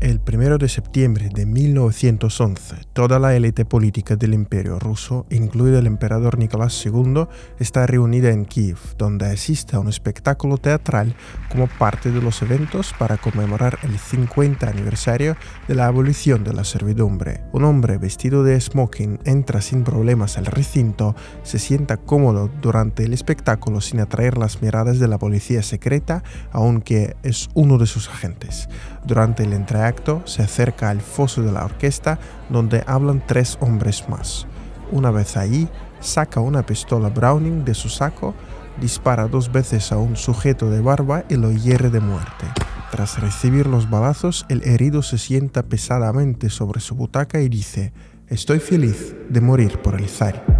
El 1 de septiembre de 1911, toda la élite política del Imperio ruso, incluido el emperador Nicolás II, está reunida en Kiev, donde asiste a un espectáculo teatral como parte de los eventos para conmemorar el 50 aniversario de la abolición de la servidumbre. Un hombre vestido de smoking entra sin problemas al recinto, se sienta cómodo durante el espectáculo sin atraer las miradas de la policía secreta, aunque es uno de sus agentes. Durante el se acerca al foso de la orquesta donde hablan tres hombres más. Una vez allí, saca una pistola Browning de su saco, dispara dos veces a un sujeto de barba y lo hiere de muerte. Tras recibir los balazos, el herido se sienta pesadamente sobre su butaca y dice, Estoy feliz de morir por el zar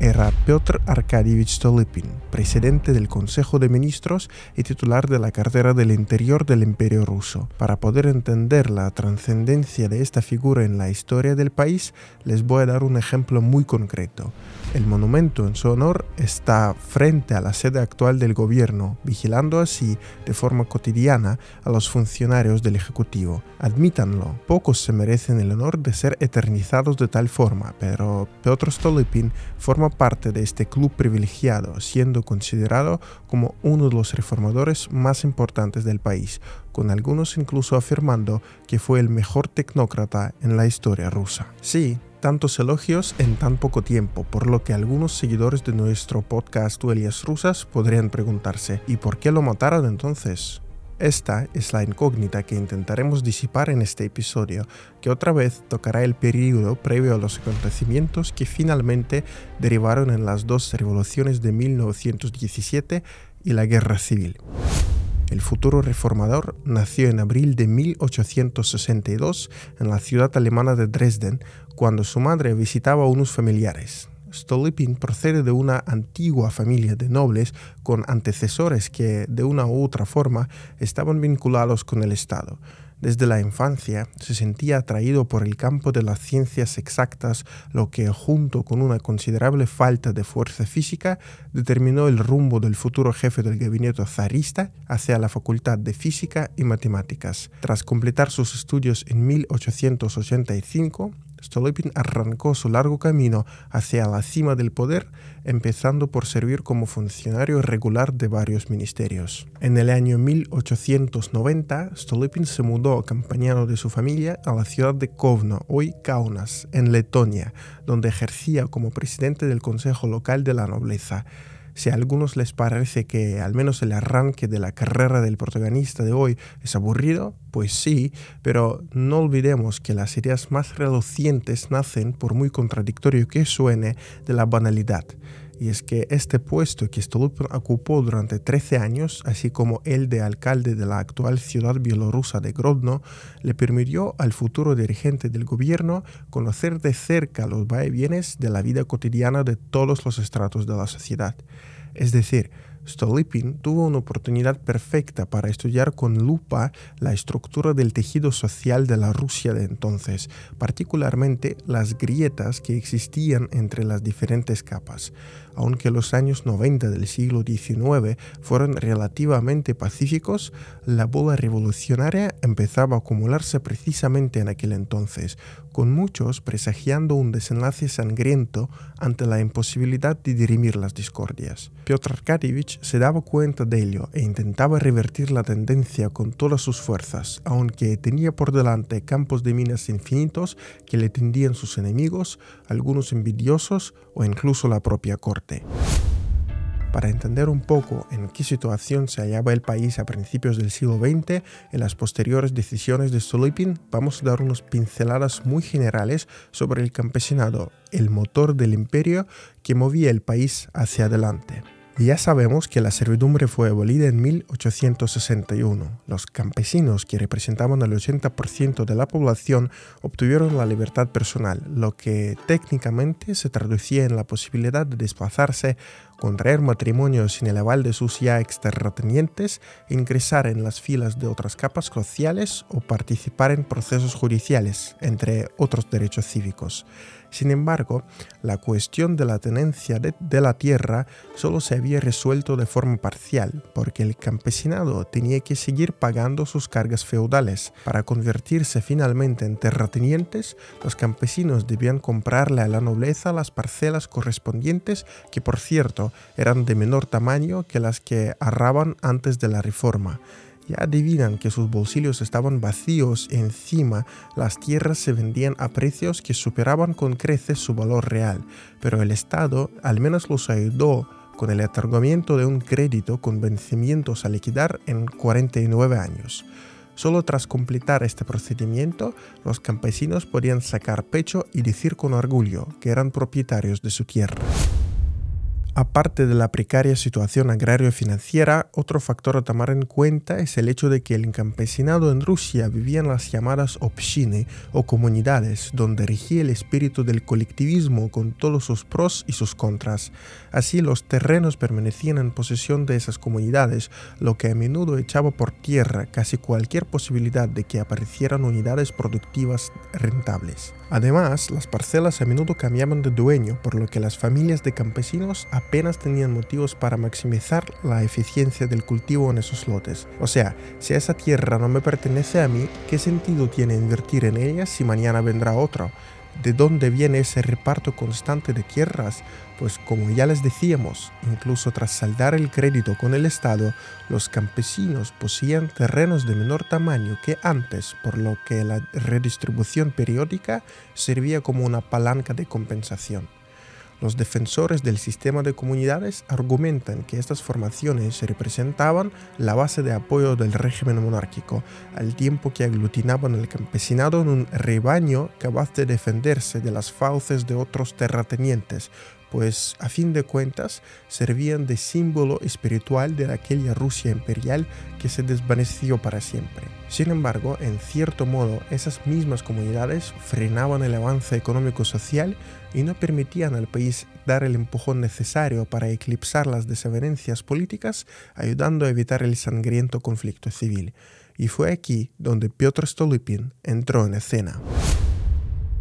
era Piotr Arkadievich Stolypin, presidente del Consejo de Ministros y titular de la cartera del Interior del Imperio ruso. Para poder entender la trascendencia de esta figura en la historia del país, les voy a dar un ejemplo muy concreto. El monumento en su honor está frente a la sede actual del gobierno, vigilando así de forma cotidiana a los funcionarios del Ejecutivo. Admítanlo, pocos se merecen el honor de ser eternizados de tal forma, pero Piotr Stolypin forma parte de este club privilegiado, siendo considerado como uno de los reformadores más importantes del país, con algunos incluso afirmando que fue el mejor tecnócrata en la historia rusa. Sí, tantos elogios en tan poco tiempo, por lo que algunos seguidores de nuestro podcast Duelias Rusas podrían preguntarse, ¿y por qué lo mataron entonces? Esta es la incógnita que intentaremos disipar en este episodio, que otra vez tocará el periodo previo a los acontecimientos que finalmente derivaron en las dos revoluciones de 1917 y la Guerra Civil. El futuro reformador nació en abril de 1862 en la ciudad alemana de Dresden, cuando su madre visitaba a unos familiares. Stolypin procede de una antigua familia de nobles con antecesores que, de una u otra forma, estaban vinculados con el Estado. Desde la infancia se sentía atraído por el campo de las ciencias exactas, lo que, junto con una considerable falta de fuerza física, determinó el rumbo del futuro jefe del gabinete zarista hacia la Facultad de Física y Matemáticas. Tras completar sus estudios en 1885, Stolypin arrancó su largo camino hacia la cima del poder, empezando por servir como funcionario regular de varios ministerios. En el año 1890, Stolypin se mudó acompañado de su familia a la ciudad de Kovno, hoy Kaunas, en Letonia, donde ejercía como presidente del Consejo Local de la Nobleza. Si a algunos les parece que al menos el arranque de la carrera del protagonista de hoy es aburrido, pues sí, pero no olvidemos que las ideas más relucientes nacen, por muy contradictorio que suene, de la banalidad. Y es que este puesto que Stolypin ocupó durante 13 años, así como el de alcalde de la actual ciudad bielorrusa de Grodno, le permitió al futuro dirigente del gobierno conocer de cerca los vaivienes de la vida cotidiana de todos los estratos de la sociedad. Es decir, Stolypin tuvo una oportunidad perfecta para estudiar con lupa la estructura del tejido social de la Rusia de entonces, particularmente las grietas que existían entre las diferentes capas. Aunque los años 90 del siglo XIX fueron relativamente pacíficos, la bola revolucionaria empezaba a acumularse precisamente en aquel entonces, con muchos presagiando un desenlace sangriento ante la imposibilidad de dirimir las discordias. Piotr Arkadievich se daba cuenta de ello e intentaba revertir la tendencia con todas sus fuerzas, aunque tenía por delante campos de minas infinitos que le tendían sus enemigos, algunos envidiosos o incluso la propia corte. Para entender un poco en qué situación se hallaba el país a principios del siglo XX en las posteriores decisiones de Stolypin, vamos a dar unas pinceladas muy generales sobre el campesinado, el motor del imperio que movía el país hacia adelante. Ya sabemos que la servidumbre fue abolida en 1861. Los campesinos, que representaban el 80% de la población, obtuvieron la libertad personal, lo que técnicamente se traducía en la posibilidad de desplazarse contraer matrimonio sin el aval de sus ya exterratenientes, ingresar en las filas de otras capas sociales o participar en procesos judiciales, entre otros derechos cívicos. Sin embargo, la cuestión de la tenencia de, la tierra solo se había resuelto de forma parcial, porque el campesinado tenía que seguir pagando sus cargas feudales. Para convertirse finalmente en terratenientes, los campesinos debían comprarle a la nobleza las parcelas correspondientes, que por cierto eran de menor tamaño que las que arraban antes de la reforma ya adivinan que sus bolsillos estaban vacíos encima las tierras se vendían a precios que superaban con creces su valor real, pero el Estado al menos los ayudó con el otorgamiento de un crédito con vencimientos a liquidar en 49 años. Solo tras completar este procedimiento, los campesinos podían sacar pecho y decir con orgullo que eran propietarios de su tierra. Aparte de la precaria situación agrario-financiera, otro factor a tomar en cuenta es el hecho de que el campesinado en Rusia vivía en las llamadas opshiny o comunidades, donde regía el espíritu del colectivismo con todos sus pros y sus contras. Así los terrenos permanecían en posesión de esas comunidades, lo que a menudo echaba por tierra casi cualquier posibilidad de que aparecieran unidades productivas rentables. Además, las parcelas a menudo cambiaban de dueño, por lo que las familias de campesinos apenas tenían motivos para maximizar la eficiencia del cultivo en esos lotes. O sea, si esa tierra no me pertenece a mí, ¿qué sentido tiene invertir en ella si mañana vendrá otro? ¿De dónde viene ese reparto constante de tierras? Pues como ya les decíamos, incluso tras saldar el crédito con el Estado, los campesinos poseían terrenos de menor tamaño que antes, por lo que la redistribución periódica servía como una palanca de compensación. Los defensores del sistema de comunidades argumentan que estas formaciones representaban la base de apoyo del régimen monárquico, al tiempo que aglutinaban el campesinado en un rebaño capaz de defenderse de las fauces de otros terratenientes, pues a fin de cuentas servían de símbolo espiritual de aquella Rusia imperial que se desvaneció para siempre. Sin embargo, en cierto modo, esas mismas comunidades frenaban el avance económico-social y no permitían al país dar el empujón necesario para eclipsar las desavenencias políticas, ayudando a evitar el sangriento conflicto civil. Y fue aquí donde Piotr Stolypin entró en escena.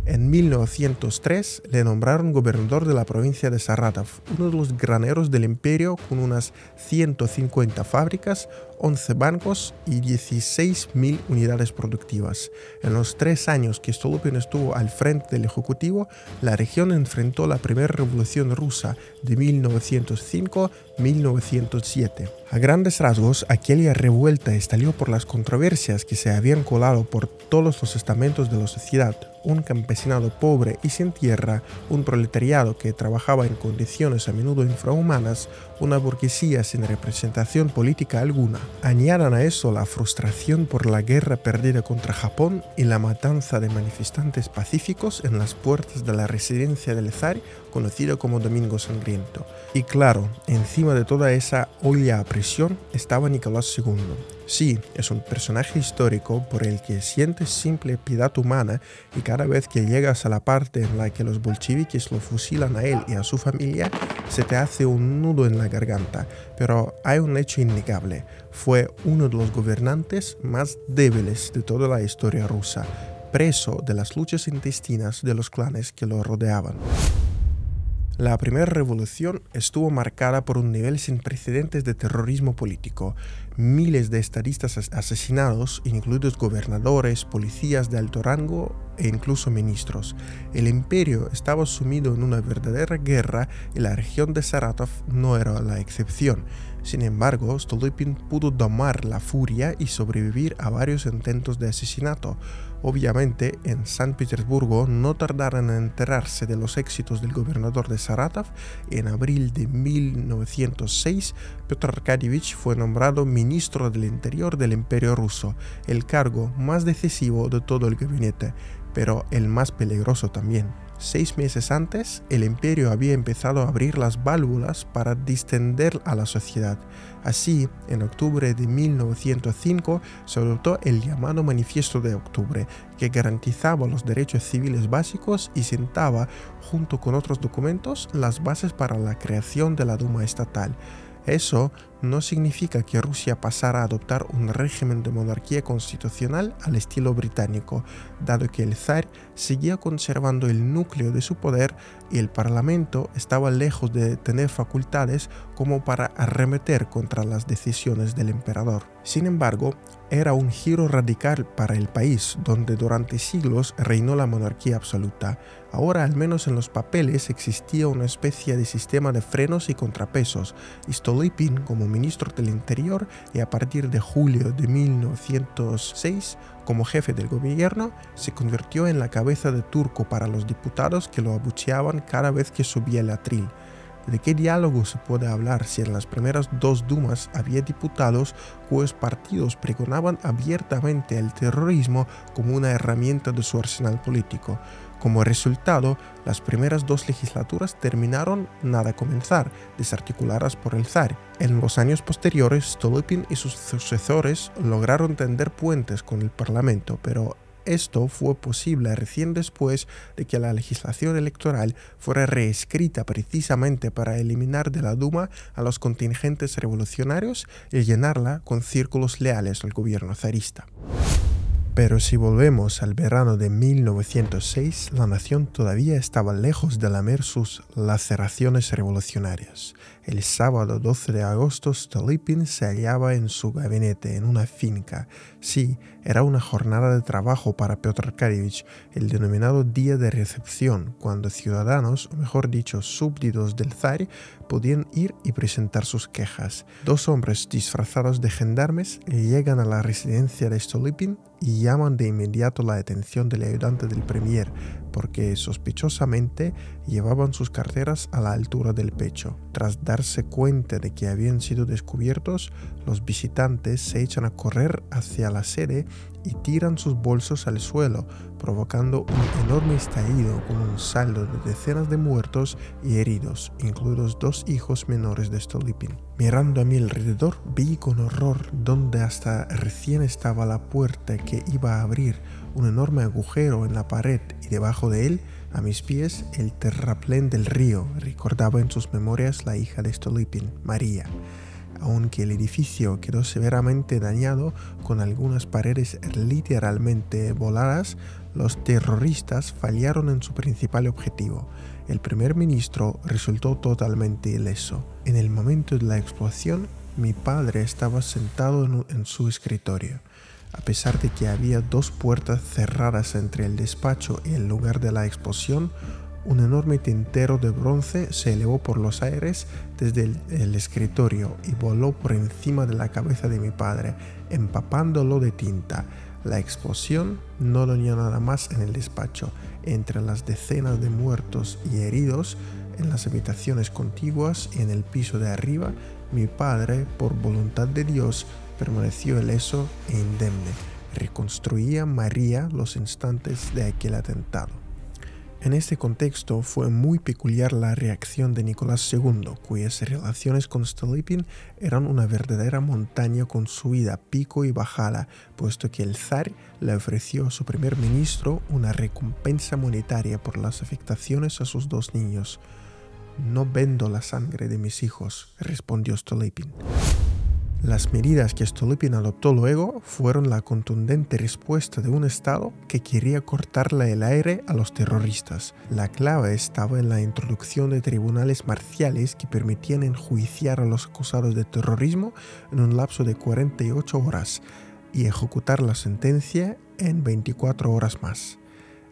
En 1903 le nombraron gobernador de la provincia de Saratov, uno de los graneros del imperio con unas 150 fábricas, 11 bancos y 16.000 unidades productivas. En los tres años que Stolypin estuvo al frente del Ejecutivo, la región enfrentó la primera revolución rusa de 1905-1907. A grandes rasgos, aquella revuelta estalló por las controversias que se habían colado por todos los estamentos de la sociedad, un campesinado pobre y sin tierra, un proletariado que trabajaba en condiciones a menudo infrahumanas, una burguesía sin representación política alguna. Añadan a eso la frustración por la guerra perdida contra Japón y la matanza de manifestantes pacíficos en las puertas de la residencia del zar, conocida como Domingo Sangriento. Y claro, encima de toda esa olla a presión estaba Nicolás II Sí, es un personaje histórico por el que sientes simple piedad humana y cada vez que llegas a la parte en la que los bolcheviques lo fusilan a él y a su familia, se te hace un nudo en la garganta. Pero hay un hecho innegable, fue uno de los gobernantes más débiles de toda la historia rusa, preso de las luchas intestinas de los clanes que lo rodeaban. La primera revolución estuvo marcada por un nivel sin precedentes de terrorismo político. Miles de estadistas asesinados, incluidos gobernadores, policías de alto rango e incluso ministros. El imperio estaba sumido en una verdadera guerra y la región de Saratov no era la excepción. Sin embargo, Stolypin pudo domar la furia y sobrevivir a varios intentos de asesinato. Obviamente, en San Petersburgo no tardaron en enterarse de los éxitos del gobernador de Saratov en abril de 1906 Piotr Arkadievich fue nombrado ministro del Interior del Imperio ruso, el cargo más decisivo de todo el gabinete, pero el más peligroso también. Seis meses antes, el imperio había empezado a abrir las válvulas para distender a la sociedad. Así, en octubre de 1905 se adoptó el llamado Manifiesto de Octubre, que garantizaba los derechos civiles básicos y sentaba, junto con otros documentos, las bases para la creación de la Duma estatal. Eso no significa que Rusia pasara a adoptar un régimen de monarquía constitucional al estilo británico, dado que el zar seguía conservando el núcleo de su poder y el parlamento estaba lejos de tener facultades como para arremeter contra las decisiones del emperador. Sin embargo, era un giro radical para el país, donde durante siglos reinó la monarquía absoluta. Ahora, al menos en los papeles, existía una especie de sistema de frenos y contrapesos, y Stolypin, como ministro del Interior, y a partir de julio de 1906, como jefe del gobierno, se convirtió en la cabeza de turco para los diputados que lo abucheaban cada vez que subía el atril. ¿De qué diálogo se puede hablar si en las primeras dos Dumas había diputados cuyos partidos pregonaban abiertamente el terrorismo como una herramienta de su arsenal político? Como resultado, las primeras dos legislaturas terminaron nada comenzar, desarticuladas por el zar. En los años posteriores, Stolypin y sus sucesores lograron tender puentes con el parlamento, pero esto fue posible recién después de que la legislación electoral fuera reescrita precisamente para eliminar de la Duma a los contingentes revolucionarios y llenarla con círculos leales al gobierno zarista. Pero si volvemos al verano de 1906, la nación todavía estaba lejos de lamer sus laceraciones revolucionarias. El sábado 12 de agosto, Stolypin se hallaba en su gabinete en una finca. Sí, era una jornada de trabajo para Piotr Arkadievich, el denominado día de recepción, cuando ciudadanos, o mejor dicho, súbditos del zar, podían ir y presentar sus quejas. Dos hombres disfrazados de gendarmes llegan a la residencia de Stolypin y llaman de inmediato la atención del ayudante del premier, porque sospechosamente llevaban sus carteras a la altura del pecho. Tras cuenta de que habían sido descubiertos, los visitantes se echan a correr hacia la sede y tiran sus bolsos al suelo, provocando un enorme estallido con un saldo de decenas de muertos y heridos, incluidos dos hijos menores de Stolypin. Mirando a mi alrededor, vi con horror donde hasta recién estaba la puerta que iba a abrir un enorme agujero en la pared y debajo de él, a mis pies, el terraplén del río, recordaba en sus memorias la hija de Stolypin, María. Aunque el edificio quedó severamente dañado con algunas paredes literalmente voladas, los terroristas fallaron en su principal objetivo. El primer ministro resultó totalmente ileso. En el momento de la explosión, mi padre estaba sentado en, su escritorio. A pesar de que había dos puertas cerradas entre el despacho y el lugar de la explosión, un enorme tintero de bronce se elevó por los aires desde el, escritorio y voló por encima de la cabeza de mi padre, empapándolo de tinta. La explosión no dañó nada más en el despacho. Entre las decenas de muertos y heridos en las habitaciones contiguas y en el piso de arriba, mi padre, por voluntad de Dios, permaneció ileso e indemne. Reconstruía María los instantes de aquel atentado. En este contexto fue muy peculiar la reacción de Nicolás II, cuyas relaciones con Stolypin eran una verdadera montaña construida pico y bajada, puesto que el zar le ofreció a su primer ministro una recompensa monetaria por las afectaciones a sus dos niños. No vendo la sangre de mis hijos, respondió Stolypin. Las medidas que Stolypin adoptó luego fueron la contundente respuesta de un Estado que quería cortarle el aire a los terroristas. La clave estaba en la introducción de tribunales marciales que permitían enjuiciar a los acusados de terrorismo en un lapso de 48 horas y ejecutar la sentencia en 24 horas más.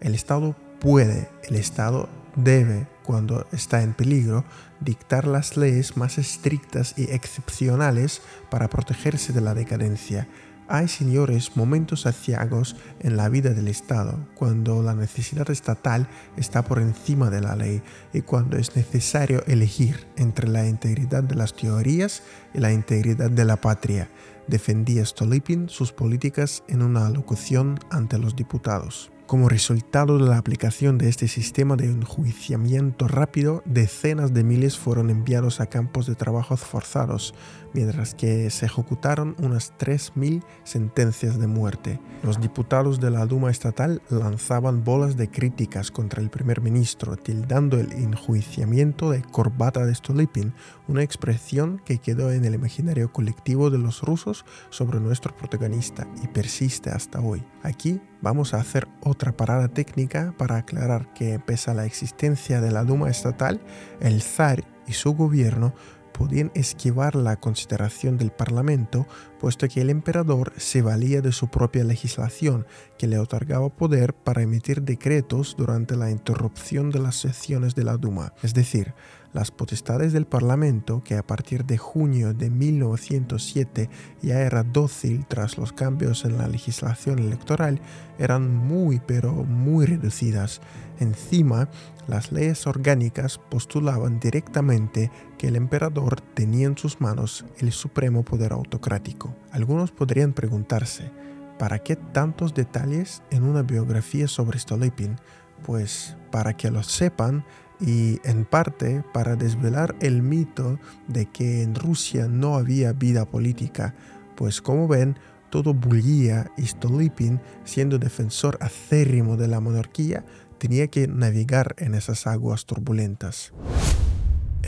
El Estado puede, el Estado debe, cuando está en peligro, dictar las leyes más estrictas y excepcionales para protegerse de la decadencia. Hay, señores, momentos aciagos en la vida del Estado, cuando la necesidad estatal está por encima de la ley y cuando es necesario elegir entre la integridad de las teorías y la integridad de la patria. Defendía Stolypin sus políticas en una alocución ante los diputados. Como resultado de la aplicación de este sistema de enjuiciamiento rápido, decenas de miles fueron enviados a campos de trabajos forzados, mientras que se ejecutaron unas 3.000 sentencias de muerte. Los diputados de la Duma estatal lanzaban bolas de críticas contra el primer ministro, tildando el enjuiciamiento de corbata de Stolypin, una expresión que quedó en el imaginario colectivo de los rusos sobre nuestro protagonista y persiste hasta hoy. Aquí vamos a hacer otra parada técnica para aclarar que pese a la existencia de la Duma estatal, el zar y su gobierno podían esquivar la consideración del Parlamento, puesto que el emperador se valía de su propia legislación, que le otorgaba poder para emitir decretos durante la interrupción de las sesiones de la Duma. Es decir, las potestades del Parlamento, que a partir de junio de 1907 ya era dócil tras los cambios en la legislación electoral, eran muy pero muy reducidas. Encima, las leyes orgánicas postulaban directamente que el emperador tenía en sus manos el supremo poder autocrático. Algunos podrían preguntarse, ¿para qué tantos detalles en una biografía sobre Stolypin? Pues para que lo sepan y en parte para desvelar el mito de que en Rusia no había vida política, pues como ven, todo bullía y Stolypin, siendo defensor acérrimo de la monarquía, tenía que navegar en esas aguas turbulentas.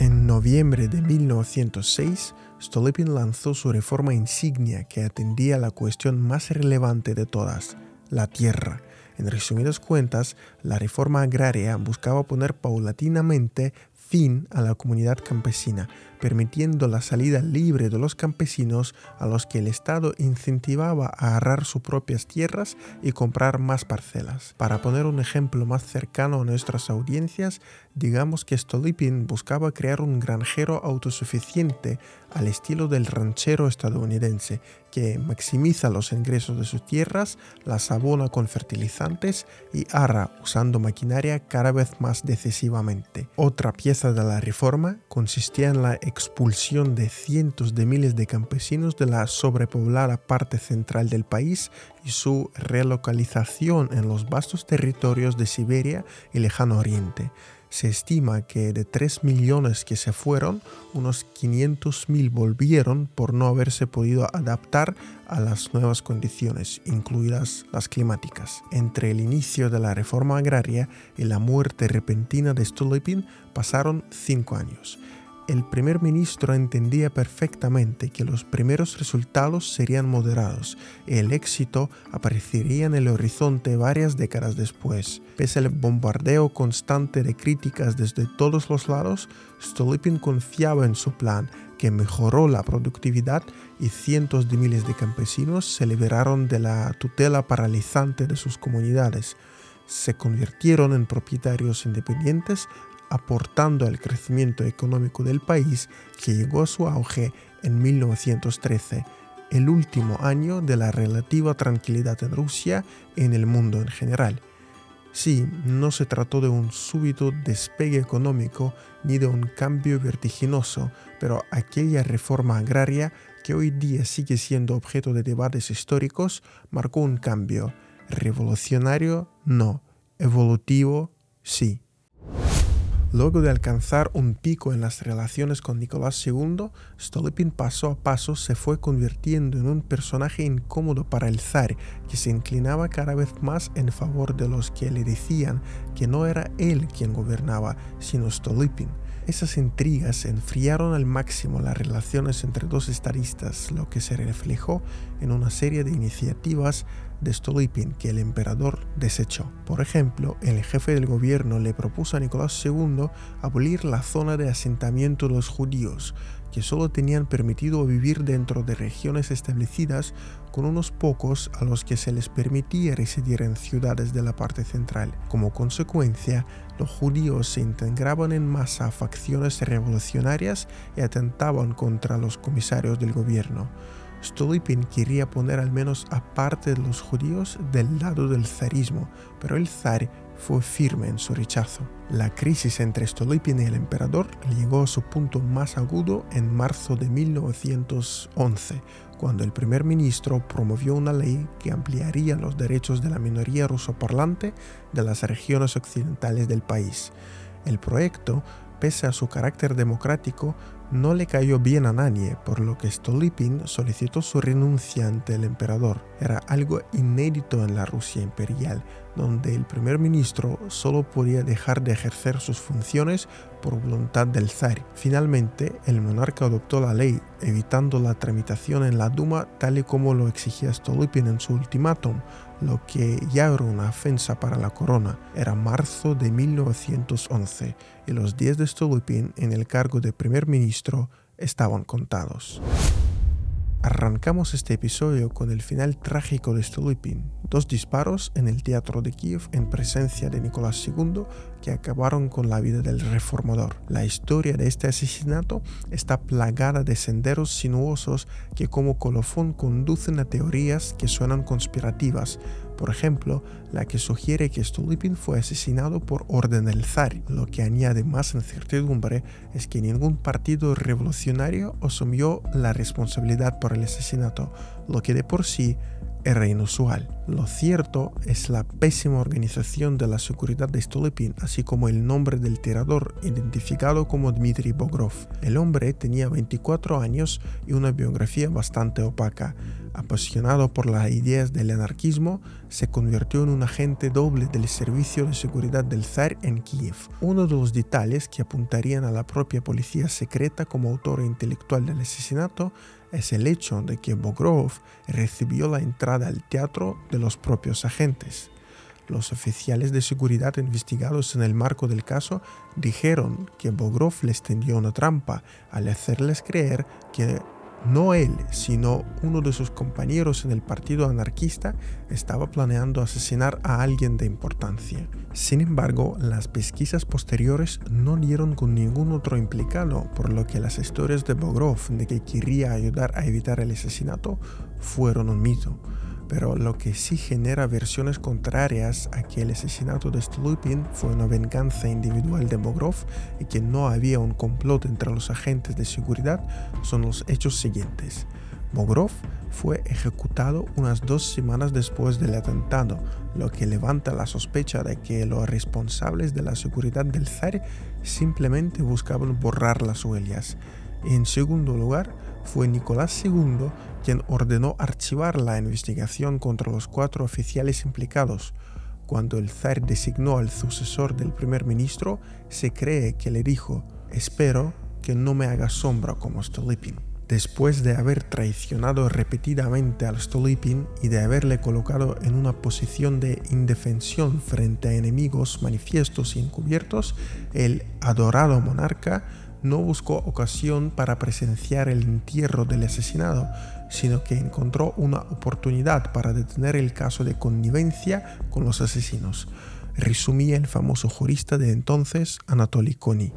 En noviembre de 1906, Stolypin lanzó su reforma insignia que atendía la cuestión más relevante de todas, la tierra, en resumidas cuentas, la reforma agraria buscaba poner paulatinamente fin a la comunidad campesina, permitiendo la salida libre de los campesinos a los que el Estado incentivaba a agarrar sus propias tierras y comprar más parcelas. Para poner un ejemplo más cercano a nuestras audiencias, digamos que Stolypin buscaba crear un granjero autosuficiente al estilo del ranchero estadounidense, que maximiza los ingresos de sus tierras, las abona con fertilizantes y arra usando maquinaria cada vez más decisivamente. Otra pieza de la reforma consistía en la expulsión de cientos de miles de campesinos de la sobrepoblada parte central del país y su relocalización en los vastos territorios de Siberia y Lejano Oriente se estima que de 3 millones que se fueron, unos 500.000 volvieron por no haberse podido adaptar a las nuevas condiciones, incluidas las climáticas. Entre el inicio de la reforma agraria y la muerte repentina de Stolypin pasaron cinco años el primer ministro entendía perfectamente que los primeros resultados serían moderados y el éxito aparecería en el horizonte varias décadas después. Pese al bombardeo constante de críticas desde todos los lados, Stolypin confiaba en su plan, que mejoró la productividad y cientos de miles de campesinos se liberaron de la tutela paralizante de sus comunidades se convirtieron en propietarios independientes aportando al crecimiento económico del país que llegó a su auge en 1913, el último año de la relativa tranquilidad en Rusia y en el mundo en general. Sí, no se trató de un súbito despegue económico ni de un cambio vertiginoso, pero aquella reforma agraria que hoy día sigue siendo objeto de debates históricos marcó un cambio. Revolucionario, no. Evolutivo, sí. Luego de alcanzar un pico en las relaciones con Nicolás II, Stolypin paso a paso se fue convirtiendo en un personaje incómodo para el zar, que se inclinaba cada vez más en favor de los que le decían que no era él quien gobernaba, sino Stolypin. Esas intrigas enfriaron al máximo las relaciones entre dos estadistas, lo que se reflejó en una serie de iniciativas de Stolypin que el emperador desechó. Por ejemplo, el jefe del gobierno le propuso a Nicolás II abolir la zona de asentamiento de los judíos, que solo tenían permitido vivir dentro de regiones establecidas con unos pocos a los que se les permitía residir en ciudades de la parte central. Como consecuencia, los judíos se integraban en masa a facciones revolucionarias y atentaban contra los comisarios del gobierno. Stolypin quería poner al menos aparte de los judíos del lado del zarismo, pero el zar fue firme en su rechazo. La crisis entre Stolypin y el emperador llegó a su punto más agudo en marzo de 1911, cuando el primer ministro promovió una ley que ampliaría los derechos de la minoría rusoparlante de las regiones occidentales del país. El proyecto, pese a su carácter democrático, no le cayó bien a nadie, por lo que Stolypin solicitó su renuncia ante el emperador. Era algo inédito en la Rusia imperial, donde el primer ministro solo podía dejar de ejercer sus funciones por voluntad del zar. Finalmente, el monarca adoptó la ley, evitando la tramitación en la Duma tal y como lo exigía Stolypin en su ultimátum, lo que ya era una ofensa para la corona. Era marzo de 1911 y los días de Stolypin en el cargo de primer ministro estaban contados. Arrancamos este episodio con el final trágico de Stolypin, dos disparos en el teatro de Kiev en presencia de Nicolás II que acabaron con la vida del reformador. La historia de este asesinato está plagada de senderos sinuosos que como colofón conducen a teorías que suenan conspirativas, por ejemplo, la que sugiere que Stolypin fue asesinado por orden del zar. Lo que añade más incertidumbre es que ningún partido revolucionario asumió la responsabilidad por el asesinato, lo que de por sí era inusual. Lo cierto es la pésima organización de la seguridad de Stolypin, así como el nombre del tirador, identificado como Dmitry Bogrov. El hombre tenía 24 años y una biografía bastante opaca. Apasionado por las ideas del anarquismo, se convirtió en un agente doble del servicio de seguridad del zar en Kiev. Uno de los detalles que apuntarían a la propia policía secreta como autor intelectual del asesinato es el hecho de que Bogrov recibió la entrada al teatro de los propios agentes. Los oficiales de seguridad investigados en el marco del caso dijeron que Bogrov les tendió una trampa al hacerles creer que no él, sino uno de sus compañeros en el partido anarquista estaba planeando asesinar a alguien de importancia. Sin embargo, las pesquisas posteriores no dieron con ningún otro implicado, por lo que las historias de Bogrov de que quería ayudar a evitar el asesinato fueron un mito pero lo que sí genera versiones contrarias a que el asesinato de Stolypin fue una venganza individual de Bogrov y que no había un complot entre los agentes de seguridad son los hechos siguientes. Bogrov fue ejecutado unas dos semanas después del atentado, lo que levanta la sospecha de que los responsables de la seguridad del zar simplemente buscaban borrar las huellas. En segundo lugar, fue Nicolás II quien ordenó archivar la investigación contra los cuatro oficiales implicados. Cuando el zar designó al sucesor del primer ministro, se cree que le dijo, espero que no me haga sombra como Stolypin. Después de haber traicionado repetidamente al Stolypin y de haberle colocado en una posición de indefensión frente a enemigos manifiestos y encubiertos, el adorado monarca no buscó ocasión para presenciar el entierro del asesinado, sino que encontró una oportunidad para detener el caso de connivencia con los asesinos, resumía el famoso jurista de entonces, Anatoly Koni.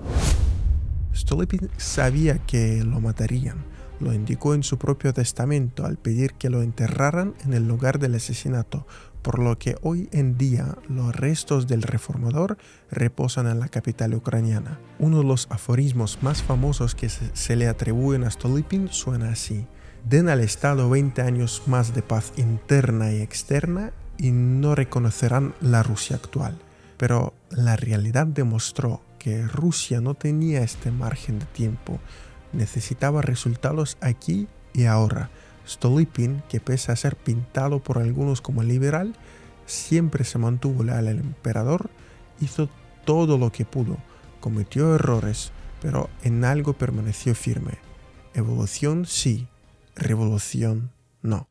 Stolypin sabía que lo matarían, lo indicó en su propio testamento al pedir que lo enterraran en el lugar del asesinato, por lo que hoy en día los restos del reformador reposan en la capital ucraniana. Uno de los aforismos más famosos que se, le atribuyen a Stolypin suena así. Den al Estado 20 años más de paz interna y externa y no reconocerán la Rusia actual. Pero la realidad demostró que Rusia no tenía este margen de tiempo, necesitaba resultados aquí y ahora Stolypin, que pese a ser pintado por algunos como liberal, siempre se mantuvo leal al emperador, hizo todo lo que pudo, cometió errores, pero en algo permaneció firme. Evolución sí, revolución no.